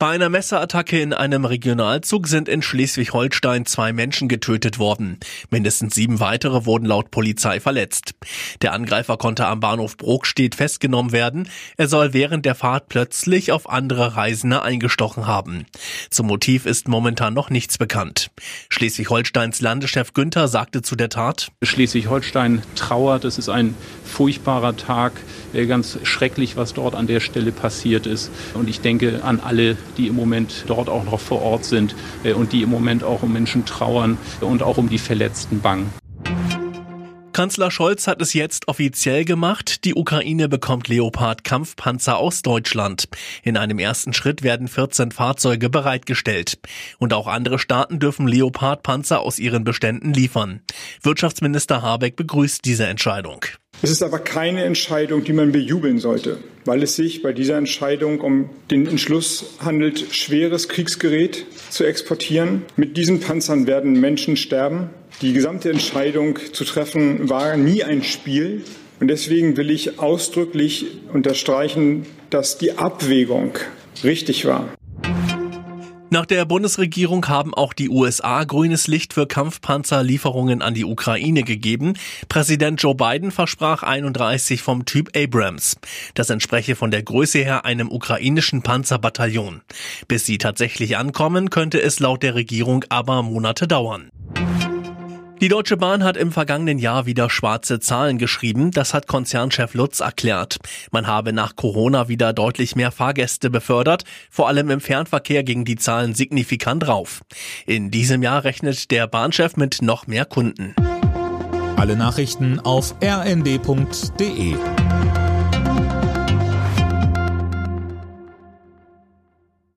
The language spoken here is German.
Bei einer Messerattacke in einem Regionalzug sind in Schleswig-Holstein zwei Menschen getötet worden. Mindestens sieben weitere wurden laut Polizei verletzt. Der Angreifer konnte am Bahnhof Brokstedt festgenommen werden. Er soll während der Fahrt plötzlich auf andere Reisende eingestochen haben. Zum Motiv ist momentan noch nichts bekannt. Schleswig-Holsteins Landeschef Günther sagte zu der Tat, Schleswig-Holstein trauert. Es ist ein furchtbarer Tag. Ganz schrecklich, was dort an der Stelle passiert ist. Und ich denke an alle, die im Moment dort auch noch vor Ort sind äh, und die im Moment auch um Menschen trauern und auch um die Verletzten bangen. Kanzler Scholz hat es jetzt offiziell gemacht. Die Ukraine bekommt Leopard Kampfpanzer aus Deutschland. In einem ersten Schritt werden 14 Fahrzeuge bereitgestellt. Und auch andere Staaten dürfen Leopard Panzer aus ihren Beständen liefern. Wirtschaftsminister Habeck begrüßt diese Entscheidung. Es ist aber keine Entscheidung, die man bejubeln sollte, weil es sich bei dieser Entscheidung um den Entschluss handelt, schweres Kriegsgerät zu exportieren. Mit diesen Panzern werden Menschen sterben. Die gesamte Entscheidung zu treffen war nie ein Spiel. Und deswegen will ich ausdrücklich unterstreichen, dass die Abwägung richtig war. Nach der Bundesregierung haben auch die USA grünes Licht für Kampfpanzerlieferungen an die Ukraine gegeben. Präsident Joe Biden versprach 31 vom Typ Abrams. Das entspreche von der Größe her einem ukrainischen Panzerbataillon. Bis sie tatsächlich ankommen, könnte es laut der Regierung aber Monate dauern. Die Deutsche Bahn hat im vergangenen Jahr wieder schwarze Zahlen geschrieben. Das hat Konzernchef Lutz erklärt. Man habe nach Corona wieder deutlich mehr Fahrgäste befördert. Vor allem im Fernverkehr gingen die Zahlen signifikant rauf. In diesem Jahr rechnet der Bahnchef mit noch mehr Kunden. Alle Nachrichten auf rnd.de